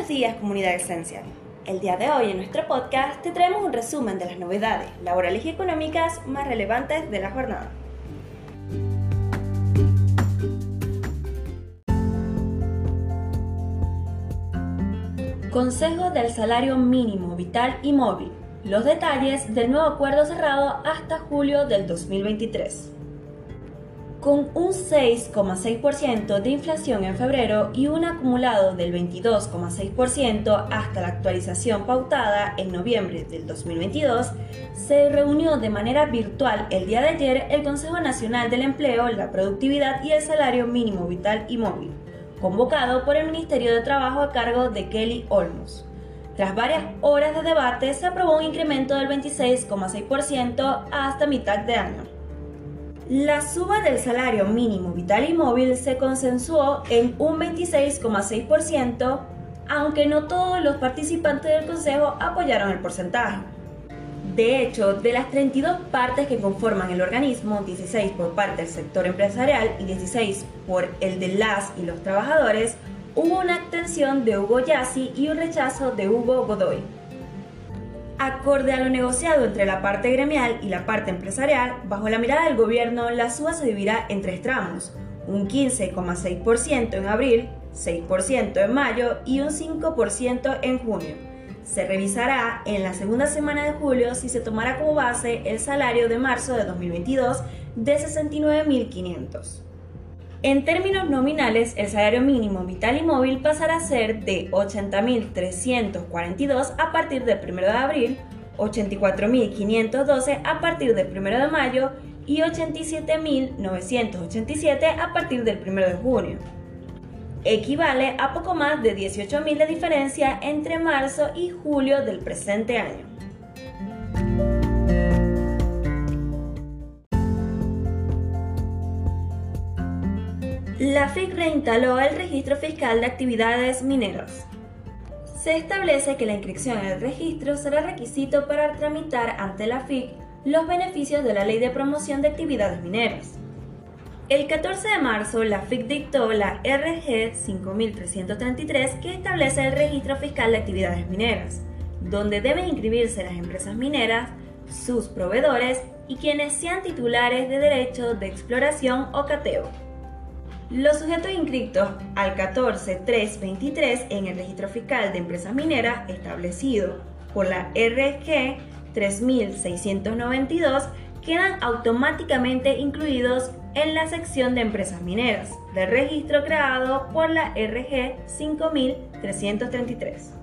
Buenos días, comunidad Esencial. El día de hoy en nuestro podcast te traemos un resumen de las novedades laborales y económicas más relevantes de la jornada. Consejo del Salario Mínimo Vital y Móvil. Los detalles del nuevo acuerdo cerrado hasta julio del 2023 con un 6,6% de inflación en febrero y un acumulado del 22,6% hasta la actualización pautada en noviembre del 2022, se reunió de manera virtual el día de ayer el Consejo Nacional del Empleo, la Productividad y el Salario Mínimo Vital y Móvil, convocado por el Ministerio de Trabajo a cargo de Kelly Olmos. Tras varias horas de debate, se aprobó un incremento del 26,6% hasta mitad de año. La suba del salario mínimo vital y móvil se consensuó en un 26,6%, aunque no todos los participantes del Consejo apoyaron el porcentaje. De hecho, de las 32 partes que conforman el organismo, 16 por parte del sector empresarial y 16 por el de las y los trabajadores, hubo una abstención de Hugo Yassi y un rechazo de Hugo Godoy. Acorde a lo negociado entre la parte gremial y la parte empresarial, bajo la mirada del gobierno, la suba se dividirá en tres tramos, un 15,6% en abril, 6% en mayo y un 5% en junio. Se revisará en la segunda semana de julio si se tomará como base el salario de marzo de 2022 de 69.500. En términos nominales, el salario mínimo vital y móvil pasará a ser de 80.342 a partir del 1 de abril, 84.512 a partir del 1 de mayo y 87.987 a partir del 1 de junio. Equivale a poco más de 18.000 de diferencia entre marzo y julio del presente año. La FIC reinstaló el registro fiscal de actividades mineras. Se establece que la inscripción en el registro será requisito para tramitar ante la FIC los beneficios de la Ley de Promoción de Actividades Mineras. El 14 de marzo, la FIC dictó la RG 5333 que establece el registro fiscal de actividades mineras, donde deben inscribirse las empresas mineras, sus proveedores y quienes sean titulares de derecho de exploración o cateo. Los sujetos inscritos al 14323 en el registro fiscal de empresas mineras establecido por la RG 3692 quedan automáticamente incluidos en la sección de empresas mineras del registro creado por la RG 5333.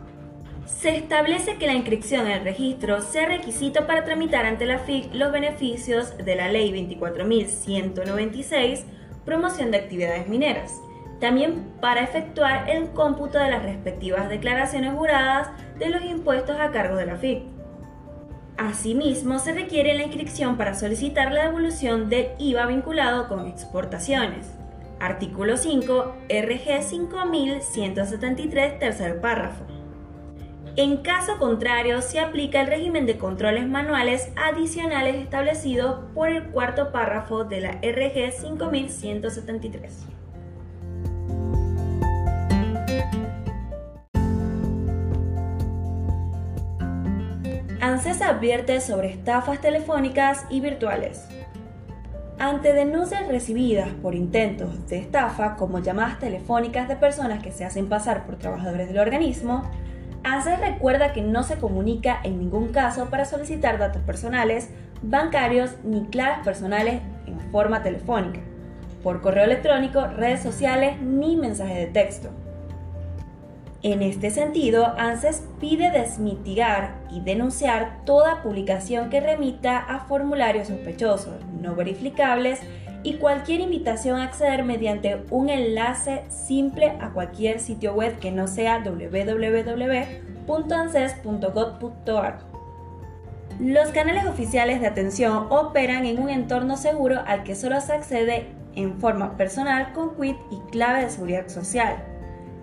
Se establece que la inscripción en el registro sea requisito para tramitar ante la FIC los beneficios de la Ley 24196 promoción de actividades mineras, también para efectuar el cómputo de las respectivas declaraciones juradas de los impuestos a cargo de la FIC. Asimismo, se requiere la inscripción para solicitar la devolución del IVA vinculado con exportaciones. Artículo 5, RG 5173, tercer párrafo. En caso contrario, se aplica el régimen de controles manuales adicionales establecido por el cuarto párrafo de la RG 5173. ANSES advierte sobre estafas telefónicas y virtuales. Ante denuncias recibidas por intentos de estafa como llamadas telefónicas de personas que se hacen pasar por trabajadores del organismo, ANSES recuerda que no se comunica en ningún caso para solicitar datos personales, bancarios ni claves personales en forma telefónica, por correo electrónico, redes sociales ni mensaje de texto. En este sentido, ANSES pide desmitigar y denunciar toda publicación que remita a formularios sospechosos, no verificables y cualquier invitación a acceder mediante un enlace simple a cualquier sitio web que no sea www.anses.gov.ar. Los canales oficiales de atención operan en un entorno seguro al que solo se accede en forma personal con quit y clave de seguridad social,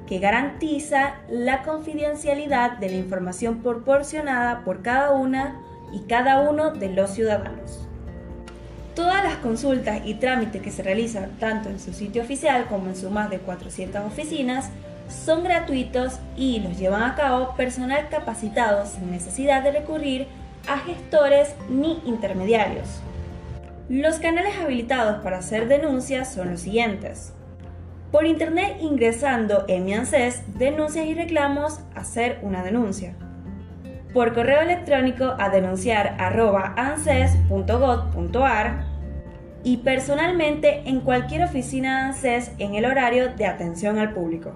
que garantiza la confidencialidad de la información proporcionada por cada una y cada uno de los ciudadanos. Todas las consultas y trámites que se realizan tanto en su sitio oficial como en sus más de 400 oficinas son gratuitos y los llevan a cabo personal capacitado sin necesidad de recurrir a gestores ni intermediarios. Los canales habilitados para hacer denuncias son los siguientes. Por internet ingresando en mi ANSES, denuncias y reclamos, hacer una denuncia. Por correo electrónico a denunciar y personalmente en cualquier oficina de ANSES en el horario de atención al público.